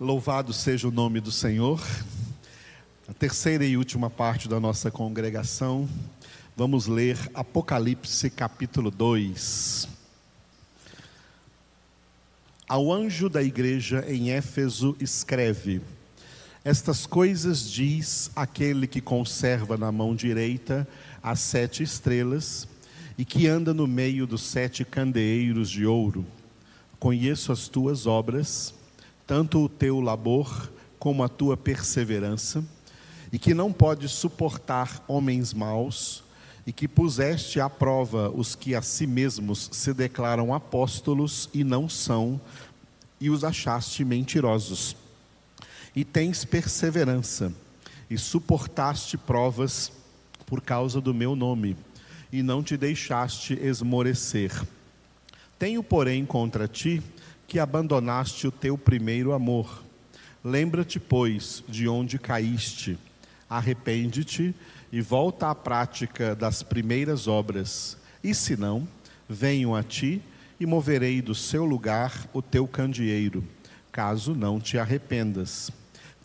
Louvado seja o nome do Senhor. A terceira e última parte da nossa congregação, vamos ler Apocalipse capítulo 2. Ao anjo da igreja em Éfeso escreve: Estas coisas diz aquele que conserva na mão direita as sete estrelas e que anda no meio dos sete candeeiros de ouro. Conheço as tuas obras tanto o teu labor como a tua perseverança, e que não podes suportar homens maus, e que puseste à prova os que a si mesmos se declaram apóstolos e não são, e os achaste mentirosos. E tens perseverança, e suportaste provas por causa do meu nome, e não te deixaste esmorecer. Tenho, porém, contra ti que abandonaste o teu primeiro amor. Lembra-te, pois, de onde caíste, arrepende-te e volta à prática das primeiras obras. E se não, venho a ti e moverei do seu lugar o teu candeeiro, caso não te arrependas.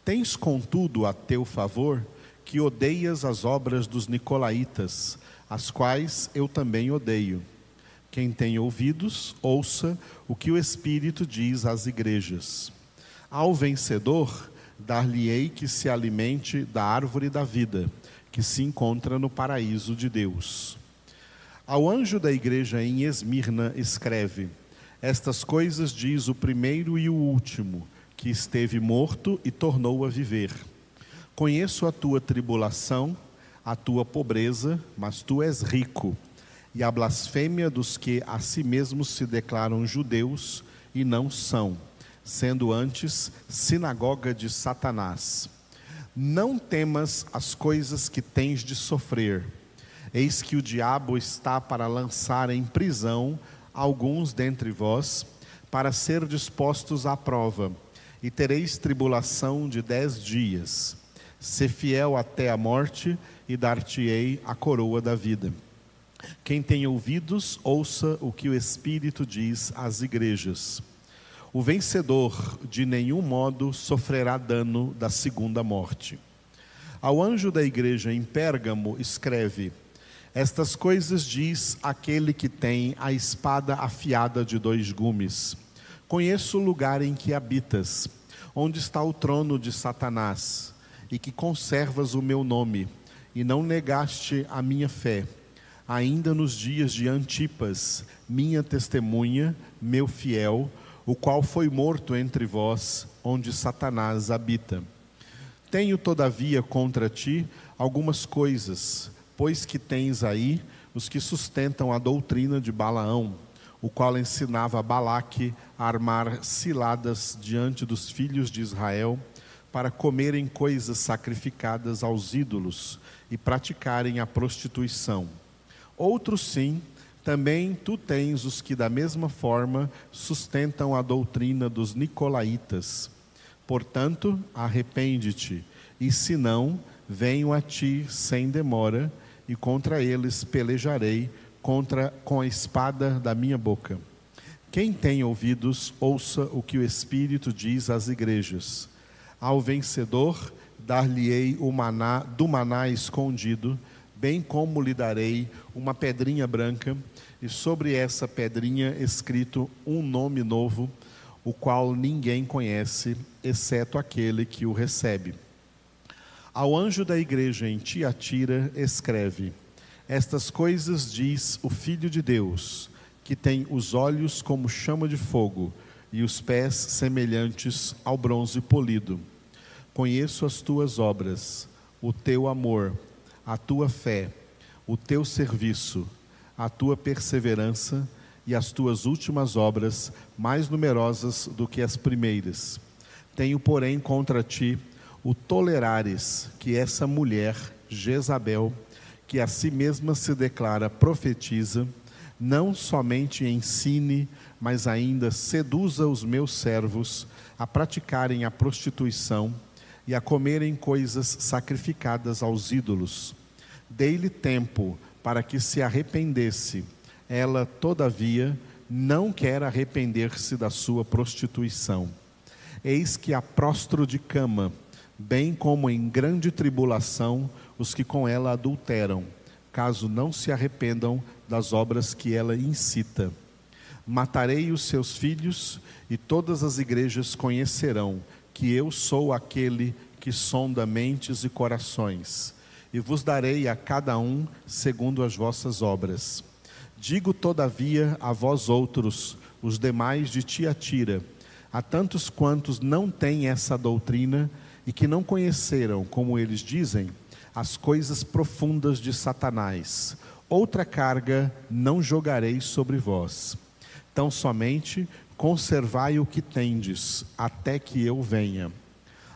Tens, contudo, a teu favor que odeias as obras dos nicolaítas, as quais eu também odeio. Quem tem ouvidos, ouça o que o Espírito diz às igrejas. Ao vencedor, dar-lhe-ei que se alimente da árvore da vida, que se encontra no paraíso de Deus. Ao anjo da igreja em Esmirna, escreve: Estas coisas diz o primeiro e o último, que esteve morto e tornou a viver. Conheço a tua tribulação, a tua pobreza, mas tu és rico e a blasfêmia dos que a si mesmos se declaram judeus e não são, sendo antes sinagoga de Satanás. Não temas as coisas que tens de sofrer. Eis que o diabo está para lançar em prisão alguns dentre vós, para ser dispostos à prova, e tereis tribulação de dez dias. Se fiel até a morte, e dar-te-ei a coroa da vida. Quem tem ouvidos, ouça o que o Espírito diz às igrejas. O vencedor de nenhum modo sofrerá dano da segunda morte. Ao anjo da igreja em Pérgamo, escreve: Estas coisas diz aquele que tem a espada afiada de dois gumes. Conheço o lugar em que habitas, onde está o trono de Satanás, e que conservas o meu nome, e não negaste a minha fé ainda nos dias de Antipas, minha testemunha, meu fiel, o qual foi morto entre vós, onde Satanás habita. Tenho, todavia, contra ti algumas coisas, pois que tens aí os que sustentam a doutrina de Balaão, o qual ensinava Balaque a armar ciladas diante dos filhos de Israel, para comerem coisas sacrificadas aos ídolos e praticarem a prostituição. Outros sim, também tu tens os que da mesma forma sustentam a doutrina dos nicolaítas. Portanto, arrepende-te, e se não, venho a ti sem demora, e contra eles pelejarei contra com a espada da minha boca. Quem tem ouvidos, ouça o que o Espírito diz às igrejas. Ao vencedor, dar-lhe-ei o maná do maná escondido, bem como lhe darei uma pedrinha branca, e sobre essa pedrinha escrito um nome novo, o qual ninguém conhece, exceto aquele que o recebe. Ao anjo da igreja em Tiatira, escreve: Estas coisas diz o Filho de Deus, que tem os olhos como chama de fogo e os pés semelhantes ao bronze polido. Conheço as tuas obras, o teu amor, a tua fé, o teu serviço, a tua perseverança e as tuas últimas obras mais numerosas do que as primeiras. Tenho, porém, contra ti o tolerares que essa mulher, Jezabel, que a si mesma se declara profetiza, não somente ensine, mas ainda seduza os meus servos a praticarem a prostituição e a comerem coisas sacrificadas aos ídolos. Dei-lhe tempo para que se arrependesse. Ela, todavia, não quer arrepender-se da sua prostituição. eis que a prostro de cama, bem como em grande tribulação os que com ela adulteram, caso não se arrependam das obras que ela incita. Matarei os seus filhos, e todas as igrejas conhecerão que eu sou aquele que sonda mentes e corações, e vos darei a cada um segundo as vossas obras. Digo, todavia, a vós outros, os demais de Tiatira, a tantos quantos não têm essa doutrina e que não conheceram, como eles dizem, as coisas profundas de Satanás, outra carga não jogarei sobre vós. Tão somente conservai o que tendes, até que eu venha.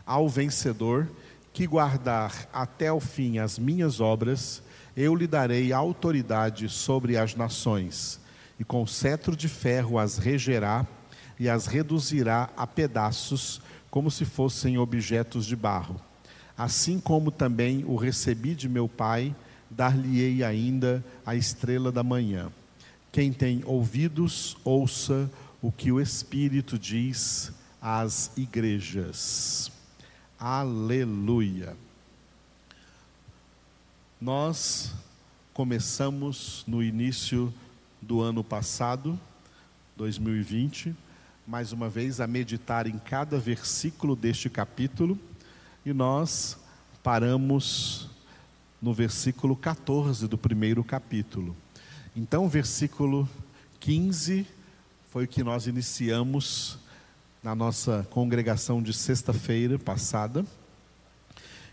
Ao vencedor, que guardar até o fim as minhas obras, eu lhe darei autoridade sobre as nações, e com cetro de ferro as regerá e as reduzirá a pedaços, como se fossem objetos de barro. Assim como também o recebi de meu Pai, dar-lhe-ei ainda a estrela da manhã. Quem tem ouvidos, ouça o que o Espírito diz às igrejas. Aleluia. Nós começamos no início do ano passado, 2020, mais uma vez a meditar em cada versículo deste capítulo, e nós paramos no versículo 14 do primeiro capítulo. Então, versículo 15 foi o que nós iniciamos na nossa congregação de sexta-feira passada.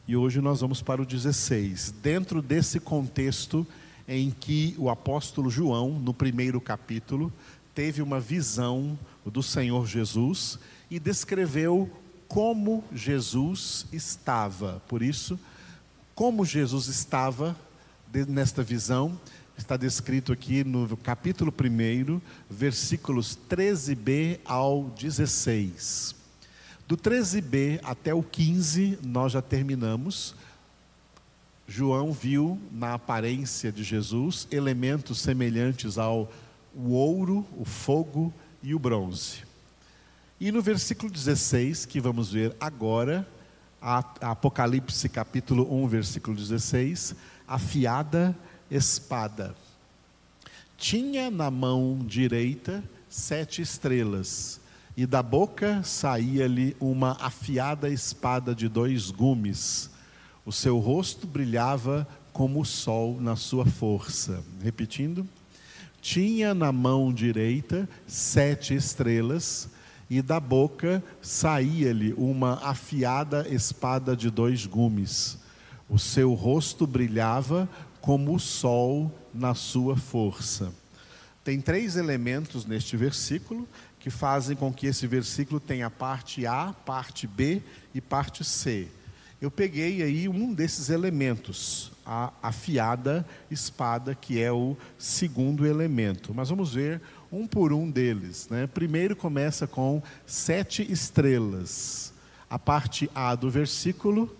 E hoje nós vamos para o 16. Dentro desse contexto em que o apóstolo João, no primeiro capítulo, teve uma visão do Senhor Jesus e descreveu como Jesus estava. Por isso, como Jesus estava nesta visão, está descrito aqui no capítulo 1, versículos 13b ao 16. Do 13b até o 15, nós já terminamos. João viu na aparência de Jesus elementos semelhantes ao ouro, o fogo e o bronze. E no versículo 16, que vamos ver agora, Apocalipse capítulo 1, versículo 16, afiada espada. Tinha na mão direita sete estrelas, e da boca saía-lhe uma afiada espada de dois gumes. O seu rosto brilhava como o sol na sua força. Repetindo. Tinha na mão direita sete estrelas, e da boca saía-lhe uma afiada espada de dois gumes. O seu rosto brilhava como o sol na sua força. Tem três elementos neste versículo que fazem com que esse versículo tenha parte A, parte B e parte C. Eu peguei aí um desses elementos, a afiada espada, que é o segundo elemento. Mas vamos ver um por um deles. Né? Primeiro começa com sete estrelas. A parte A do versículo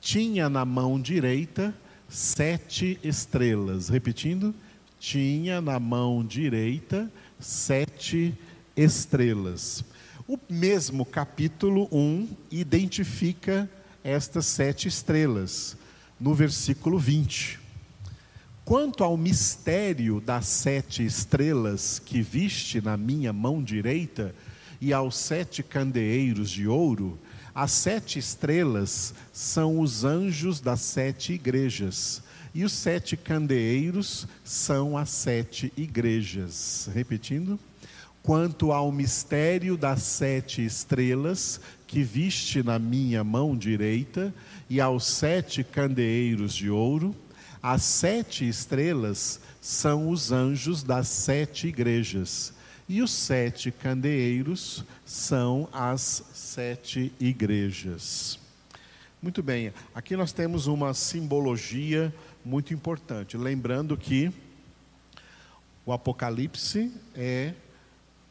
tinha na mão direita sete estrelas. Repetindo, tinha na mão direita sete estrelas. O mesmo capítulo 1 identifica estas sete estrelas, no versículo 20. Quanto ao mistério das sete estrelas que viste na minha mão direita e aos sete candeeiros de ouro, as sete estrelas são os anjos das sete igrejas, e os sete candeeiros são as sete igrejas. Repetindo. Quanto ao mistério das sete estrelas que viste na minha mão direita, e aos sete candeeiros de ouro, as sete estrelas são os anjos das sete igrejas e os sete candeeiros são as sete igrejas. Muito bem, aqui nós temos uma simbologia muito importante. Lembrando que o Apocalipse é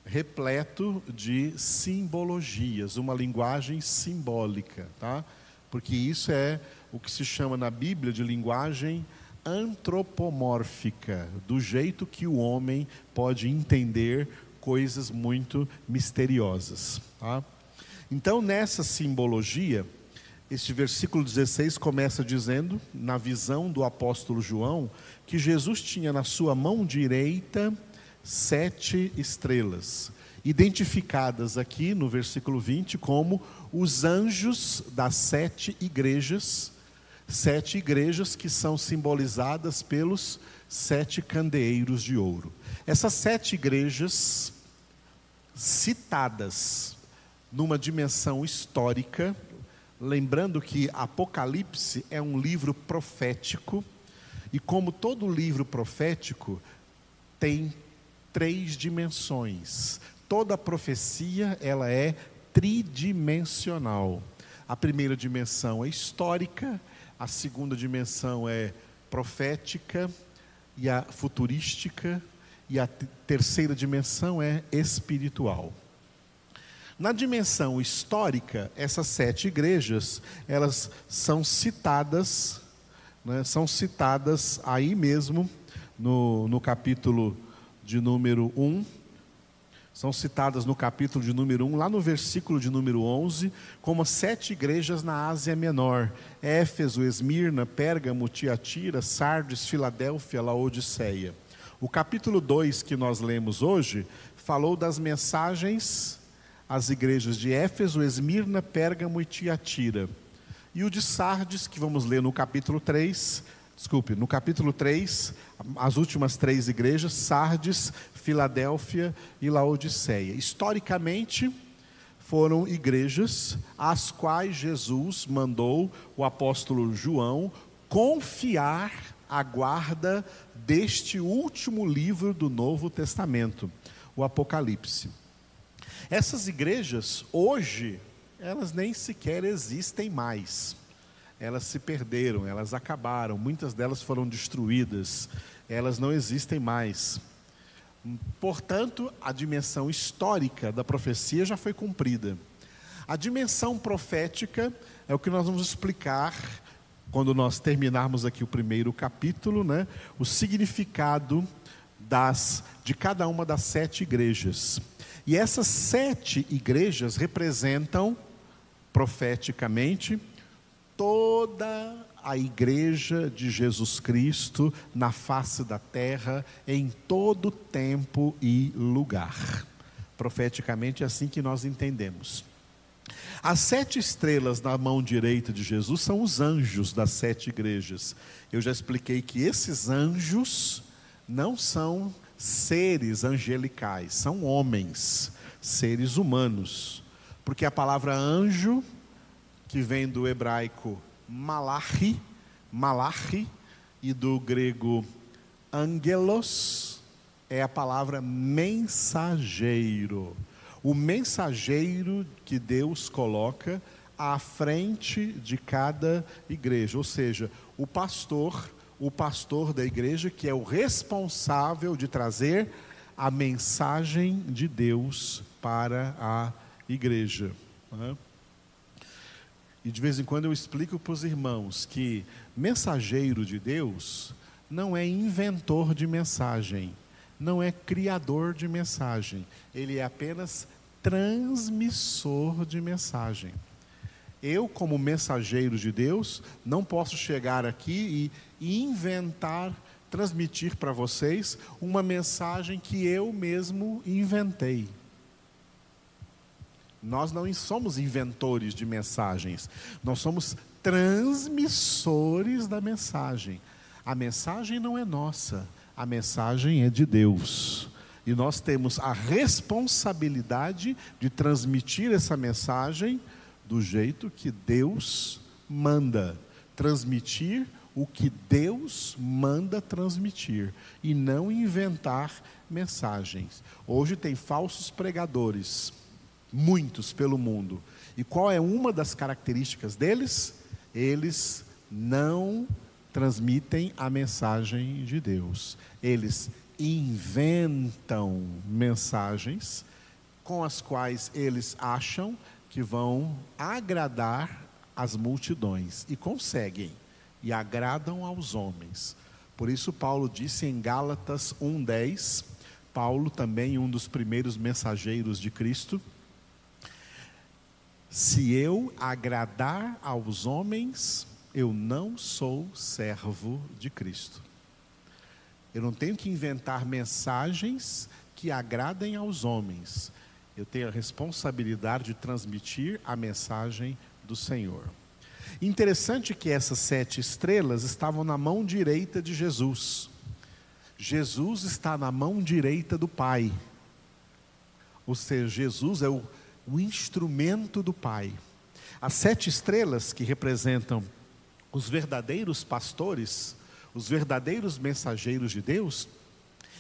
repleto de simbologias, uma linguagem simbólica, tá? Porque isso é o que se chama na Bíblia de linguagem antropomórfica, do jeito que o homem pode entender coisas muito misteriosas. Tá? Então, nessa simbologia, este versículo 16 começa dizendo, na visão do apóstolo João, que Jesus tinha na sua mão direita sete estrelas, identificadas aqui no versículo 20 como os anjos das sete igrejas, sete igrejas que são simbolizadas pelos sete candeeiros de ouro. Essas sete igrejas citadas numa dimensão histórica, lembrando que Apocalipse é um livro profético, e como todo livro profético, tem três dimensões. Toda profecia, ela é tridimensional. A primeira dimensão é histórica, a segunda dimensão é profética e a futurística e a terceira dimensão é espiritual. Na dimensão histórica, essas sete igrejas, elas são citadas, né, são citadas aí mesmo, no, no capítulo de número 1, são citadas no capítulo de número 1, lá no versículo de número 11, como sete igrejas na Ásia Menor: Éfeso, Esmirna, Pérgamo, Tiatira, Sardes, Filadélfia, Laodiceia. O capítulo 2 que nós lemos hoje falou das mensagens as igrejas de Éfeso, Esmirna, Pérgamo e Tiatira. E o de Sardes, que vamos ler no capítulo 3, desculpe, no capítulo 3, as últimas três igrejas, Sardes, Filadélfia e Laodiceia. Historicamente, foram igrejas às quais Jesus mandou o apóstolo João confiar a guarda deste último livro do Novo Testamento, o Apocalipse. Essas igrejas, hoje, elas nem sequer existem mais. Elas se perderam, elas acabaram, muitas delas foram destruídas, elas não existem mais. Portanto, a dimensão histórica da profecia já foi cumprida. A dimensão profética é o que nós vamos explicar quando nós terminarmos aqui o primeiro capítulo, né? O significado das de cada uma das sete igrejas. E essas sete igrejas representam, profeticamente, toda a igreja de Jesus Cristo na face da terra, em todo tempo e lugar. Profeticamente é assim que nós entendemos. As sete estrelas na mão direita de Jesus são os anjos das sete igrejas. Eu já expliquei que esses anjos não são seres angelicais, são homens, seres humanos. Porque a palavra anjo, que vem do hebraico malachi, malachi, e do grego angelos, é a palavra mensageiro. O mensageiro que Deus coloca à frente de cada igreja, ou seja, o pastor o pastor da igreja, que é o responsável de trazer a mensagem de Deus para a igreja. Né? E de vez em quando eu explico para os irmãos que mensageiro de Deus não é inventor de mensagem, não é criador de mensagem, ele é apenas transmissor de mensagem. Eu, como mensageiro de Deus, não posso chegar aqui e inventar, transmitir para vocês uma mensagem que eu mesmo inventei. Nós não somos inventores de mensagens, nós somos transmissores da mensagem. A mensagem não é nossa, a mensagem é de Deus. E nós temos a responsabilidade de transmitir essa mensagem do jeito que Deus manda, transmitir o que Deus manda transmitir e não inventar mensagens. Hoje tem falsos pregadores, muitos pelo mundo. E qual é uma das características deles? Eles não transmitem a mensagem de Deus. Eles inventam mensagens com as quais eles acham que vão agradar as multidões e conseguem e agradam aos homens. Por isso Paulo disse em Gálatas 1:10, Paulo também um dos primeiros mensageiros de Cristo, Se eu agradar aos homens, eu não sou servo de Cristo. Eu não tenho que inventar mensagens que agradem aos homens. Eu tenho a responsabilidade de transmitir a mensagem do Senhor. Interessante que essas sete estrelas estavam na mão direita de Jesus. Jesus está na mão direita do Pai. Ou seja, Jesus é o, o instrumento do Pai. As sete estrelas que representam os verdadeiros pastores, os verdadeiros mensageiros de Deus,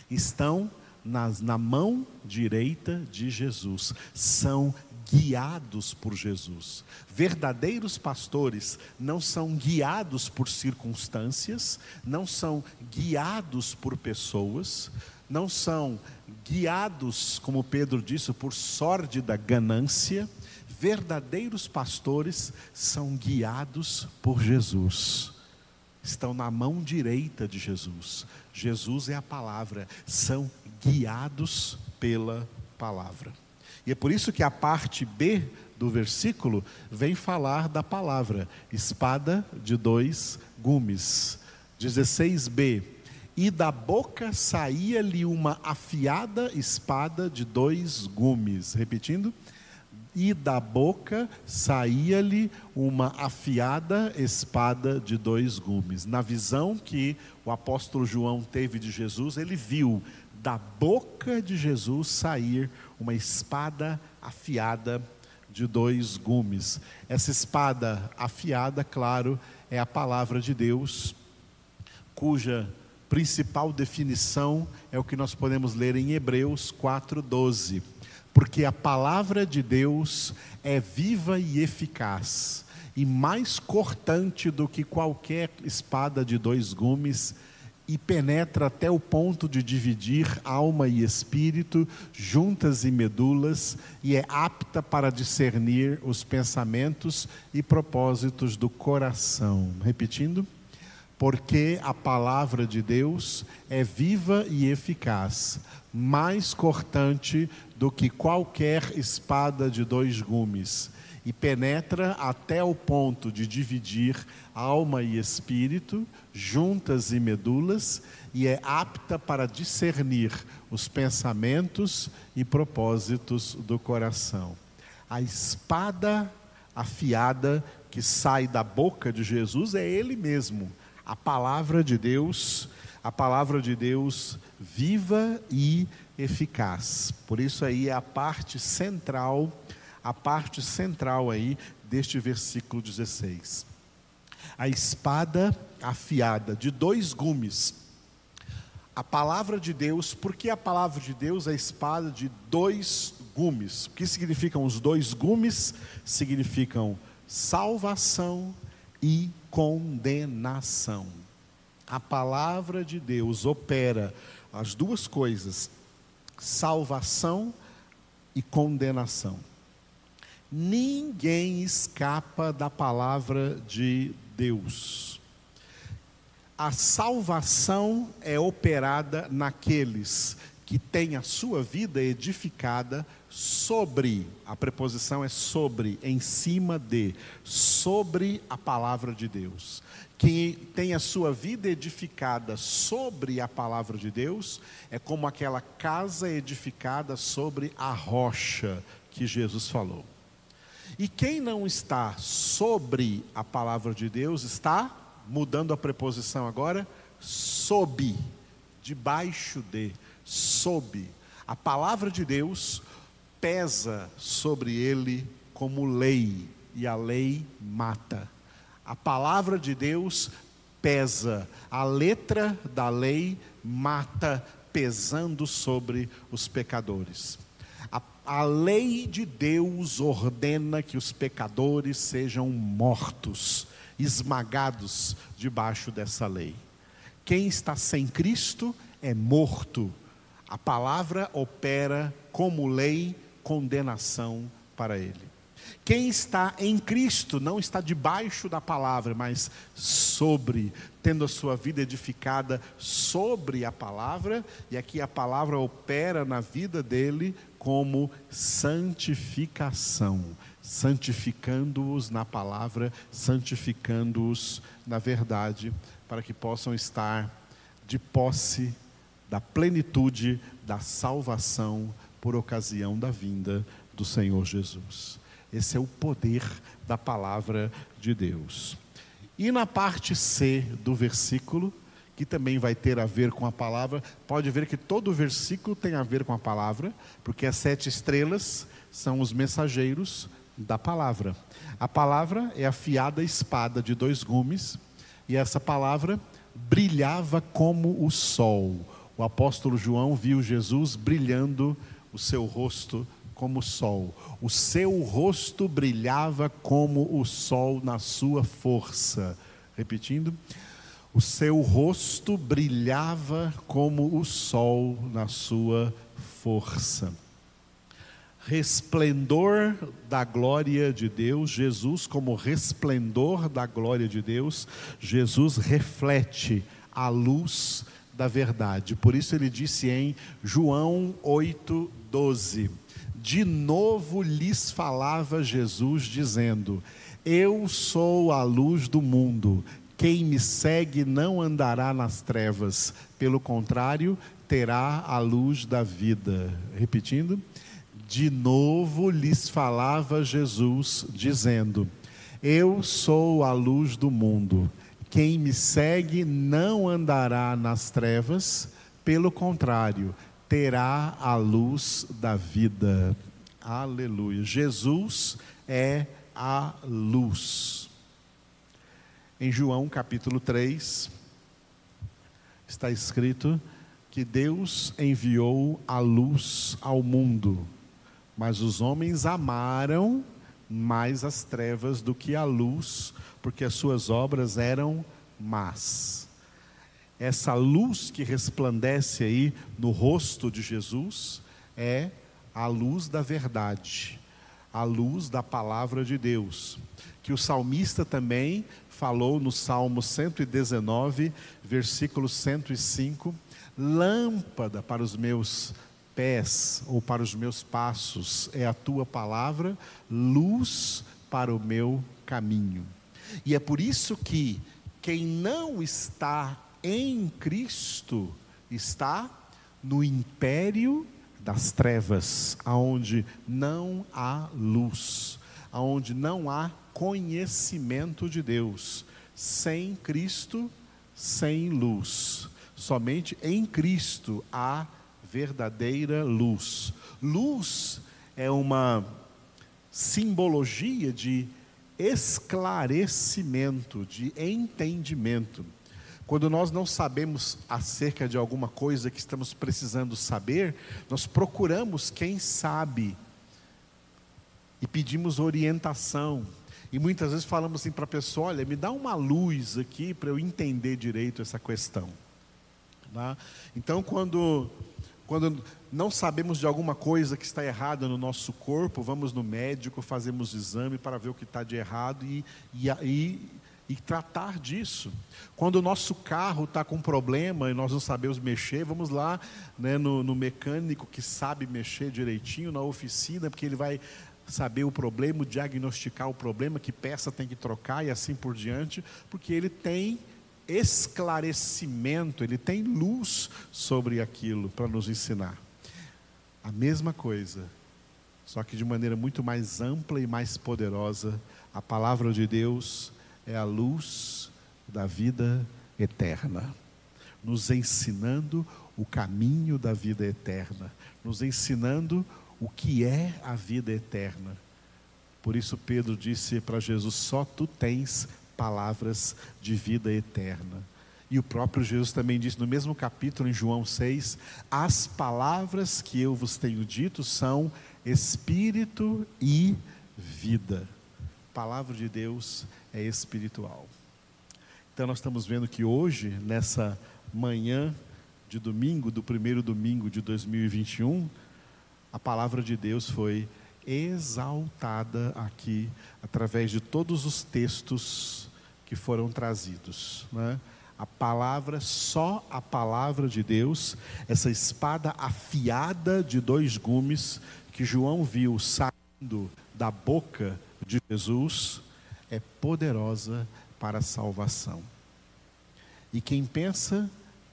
estão nas, na mão direita de Jesus, são guiados por Jesus. Verdadeiros pastores não são guiados por circunstâncias, não são guiados por pessoas, não são guiados, como Pedro disse, por sórdida ganância. Verdadeiros pastores são guiados por Jesus. Estão na mão direita de Jesus. Jesus é a palavra, são guiados pela palavra. E é por isso que a parte B do versículo vem falar da palavra, espada de dois gumes. 16b. E da boca saía-lhe uma afiada espada de dois gumes. Repetindo. E da boca saía-lhe uma afiada espada de dois gumes. Na visão que o apóstolo João teve de Jesus, ele viu da boca de Jesus sair uma espada afiada de dois gumes. Essa espada afiada, claro, é a palavra de Deus, cuja principal definição é o que nós podemos ler em Hebreus 4:12. Porque a palavra de Deus é viva e eficaz, e mais cortante do que qualquer espada de dois gumes, e penetra até o ponto de dividir alma e espírito, juntas e medulas, e é apta para discernir os pensamentos e propósitos do coração. Repetindo, porque a palavra de Deus é viva e eficaz, mais cortante do que qualquer espada de dois gumes e penetra até o ponto de dividir alma e espírito, juntas e medulas, e é apta para discernir os pensamentos e propósitos do coração. A espada afiada que sai da boca de Jesus é Ele mesmo, a palavra de Deus, a palavra de Deus viva e eficaz. Por isso aí é a parte central a parte central aí deste versículo 16. A espada afiada de dois gumes. A palavra de Deus, porque a palavra de Deus é a espada de dois gumes. O que significam os dois gumes? Significam salvação e condenação. A palavra de Deus opera as duas coisas: salvação e condenação. Ninguém escapa da palavra de Deus. A salvação é operada naqueles que têm a sua vida edificada sobre, a preposição é sobre, em cima de, sobre a palavra de Deus. Quem tem a sua vida edificada sobre a palavra de Deus é como aquela casa edificada sobre a rocha que Jesus falou. E quem não está sobre a palavra de Deus está, mudando a preposição agora, sob, debaixo de, sob. A palavra de Deus pesa sobre ele como lei, e a lei mata. A palavra de Deus pesa, a letra da lei mata, pesando sobre os pecadores. A lei de Deus ordena que os pecadores sejam mortos, esmagados debaixo dessa lei. Quem está sem Cristo é morto. A palavra opera como lei condenação para ele. Quem está em Cristo não está debaixo da palavra, mas sobre, tendo a sua vida edificada sobre a palavra, e aqui a palavra opera na vida dele como santificação. santificando-os na palavra, santificando-os na verdade, para que possam estar de posse da plenitude da salvação por ocasião da vinda do Senhor Jesus. Esse é o poder da palavra de Deus. E na parte C do versículo, que também vai ter a ver com a palavra, pode ver que todo o versículo tem a ver com a palavra, porque as sete estrelas são os mensageiros da palavra. A palavra é a fiada espada de dois gumes, e essa palavra brilhava como o sol. O apóstolo João viu Jesus brilhando o seu rosto como o sol. O seu rosto brilhava como o sol na sua força. Repetindo, o seu rosto brilhava como o sol na sua força. Resplendor da glória de Deus, Jesus, como resplendor da glória de Deus, Jesus reflete a luz da verdade. Por isso ele disse em João 8, 12: De novo lhes falava Jesus, dizendo: Eu sou a luz do mundo. Quem me segue não andará nas trevas, pelo contrário, terá a luz da vida. Repetindo. De novo lhes falava Jesus, dizendo: Eu sou a luz do mundo. Quem me segue não andará nas trevas, pelo contrário, terá a luz da vida. Aleluia. Jesus é a luz. Em João capítulo 3, está escrito que Deus enviou a luz ao mundo, mas os homens amaram mais as trevas do que a luz, porque as suas obras eram más. Essa luz que resplandece aí no rosto de Jesus é a luz da verdade, a luz da palavra de Deus, que o salmista também falou no Salmo 119, versículo 105, lâmpada para os meus pés ou para os meus passos é a tua palavra, luz para o meu caminho. E é por isso que quem não está em Cristo está no império das trevas, aonde não há luz, aonde não há conhecimento de Deus. Sem Cristo, sem luz. Somente em Cristo há verdadeira luz. Luz é uma simbologia de esclarecimento, de entendimento. Quando nós não sabemos acerca de alguma coisa que estamos precisando saber, nós procuramos quem sabe e pedimos orientação. E muitas vezes falamos assim para a pessoa: olha, me dá uma luz aqui para eu entender direito essa questão. Tá? Então, quando quando não sabemos de alguma coisa que está errada no nosso corpo, vamos no médico, fazemos exame para ver o que está de errado e, e, e, e tratar disso. Quando o nosso carro está com problema e nós não sabemos mexer, vamos lá né, no, no mecânico que sabe mexer direitinho na oficina, porque ele vai saber o problema, diagnosticar o problema, que peça tem que trocar e assim por diante, porque ele tem esclarecimento, ele tem luz sobre aquilo para nos ensinar. A mesma coisa, só que de maneira muito mais ampla e mais poderosa, a palavra de Deus é a luz da vida eterna, nos ensinando o caminho da vida eterna, nos ensinando o que é a vida eterna. Por isso Pedro disse para Jesus: só tu tens palavras de vida eterna. E o próprio Jesus também disse no mesmo capítulo, em João 6, as palavras que eu vos tenho dito são espírito e vida. A palavra de Deus é espiritual. Então nós estamos vendo que hoje, nessa manhã de domingo, do primeiro domingo de 2021, a palavra de Deus foi exaltada aqui através de todos os textos que foram trazidos. Né? A palavra, só a palavra de Deus, essa espada afiada de dois gumes que João viu saindo da boca de Jesus é poderosa para a salvação. E quem pensa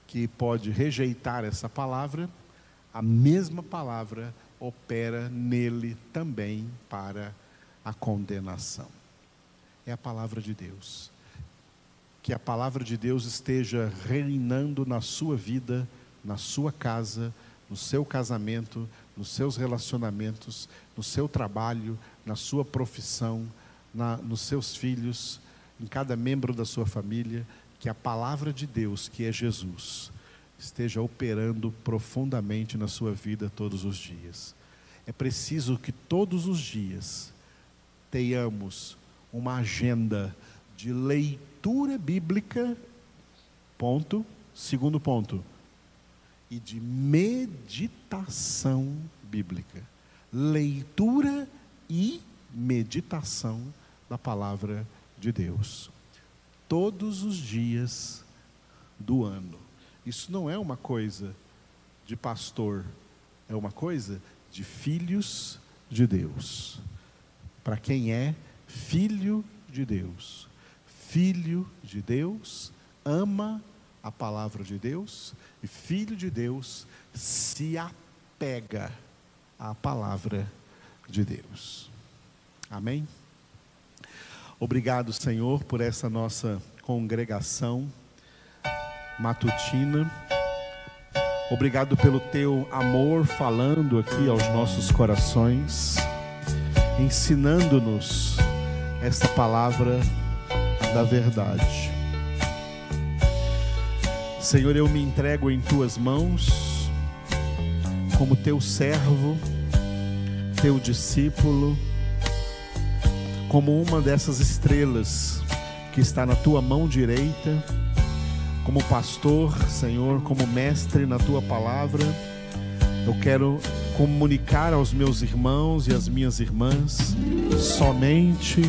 que pode rejeitar essa palavra, a mesma palavra opera nele também para a condenação. É a palavra de Deus. Que a palavra de Deus esteja reinando na sua vida, na sua casa, no seu casamento, nos seus relacionamentos, no seu trabalho, na sua profissão, na, nos seus filhos, em cada membro da sua família, que a palavra de Deus, que é Jesus, esteja operando profundamente na sua vida todos os dias. É preciso que todos os dias tenhamos uma agenda de leitura bíblica, ponto. Segundo ponto, e de meditação bíblica. Leitura e meditação da palavra de Deus. Todos os dias do ano. Isso não é uma coisa de pastor, é uma coisa de filhos de Deus. Para quem é filho de Deus. Filho de Deus ama a palavra de Deus e filho de Deus se apega à palavra de Deus. Amém? Obrigado, Senhor, por essa nossa congregação matutina. Obrigado pelo teu amor falando aqui aos nossos corações, ensinando-nos esta palavra da verdade. Senhor, eu me entrego em tuas mãos, como teu servo, teu discípulo, como uma dessas estrelas que está na tua mão direita, como pastor, Senhor, como mestre na tua palavra. Eu quero comunicar aos meus irmãos e às minhas irmãs somente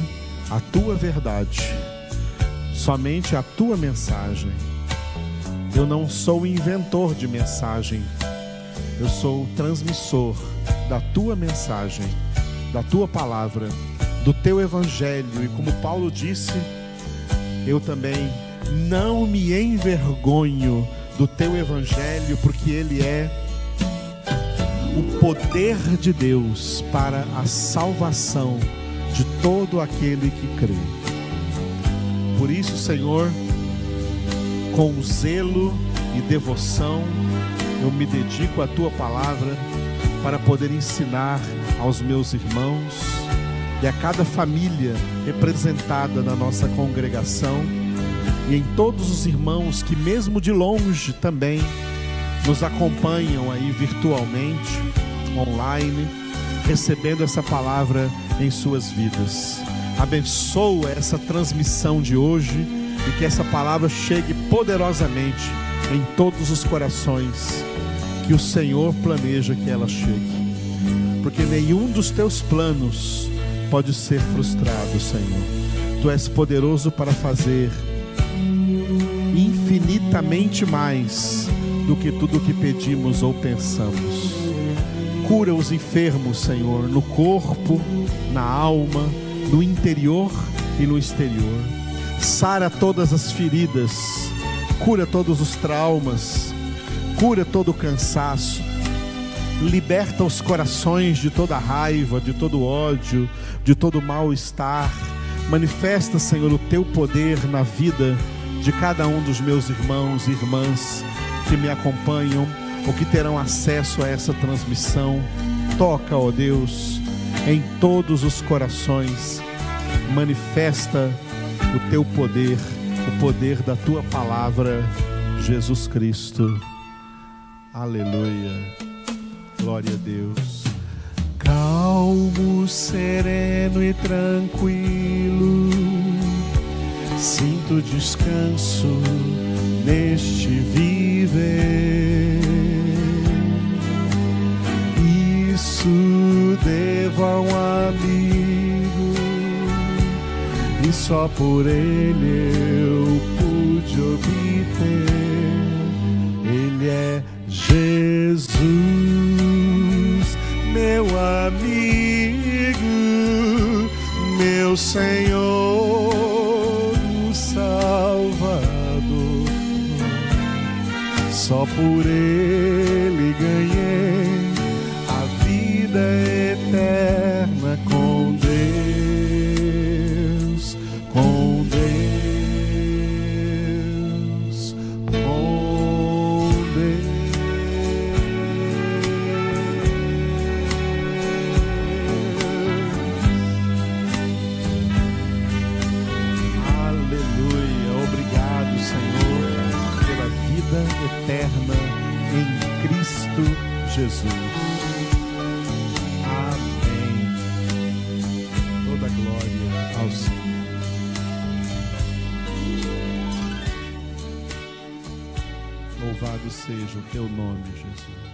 a tua verdade, somente a tua mensagem eu não sou inventor de mensagem, eu sou transmissor da tua mensagem, da tua palavra, do teu evangelho. E como Paulo disse, eu também não me envergonho do teu evangelho, porque ele é o poder de Deus para a salvação de todo aquele que crê. Por isso, Senhor, com zelo e devoção, eu me dedico à tua palavra para poder ensinar aos meus irmãos e a cada família representada na nossa congregação e em todos os irmãos que, mesmo de longe, também nos acompanham aí virtualmente, online, recebendo essa palavra em suas vidas. Abençoa essa transmissão de hoje e que essa palavra chegue poderosamente em todos os corações que o Senhor planeja que ela chegue. Porque nenhum dos teus planos pode ser frustrado, Senhor. Tu és poderoso para fazer infinitamente mais do que tudo o que pedimos ou pensamos. Cura os enfermos, Senhor, no corpo, na alma, no interior e no exterior sara todas as feridas, cura todos os traumas, cura todo o cansaço, liberta os corações de toda raiva, de todo ódio, de todo mal-estar. Manifesta, Senhor, o teu poder na vida de cada um dos meus irmãos e irmãs que me acompanham ou que terão acesso a essa transmissão. Toca, ó Deus, em todos os corações. Manifesta o teu poder, o poder da tua palavra, Jesus Cristo. Aleluia. Glória a Deus. Calmo, sereno e tranquilo, sinto descanso neste viver. Isso devo a um amigo e só por ele eu pude obter. Ele é Jesus, meu amigo. meu Senhor, Só por Ele ganhei seja o teu nome, Jesus.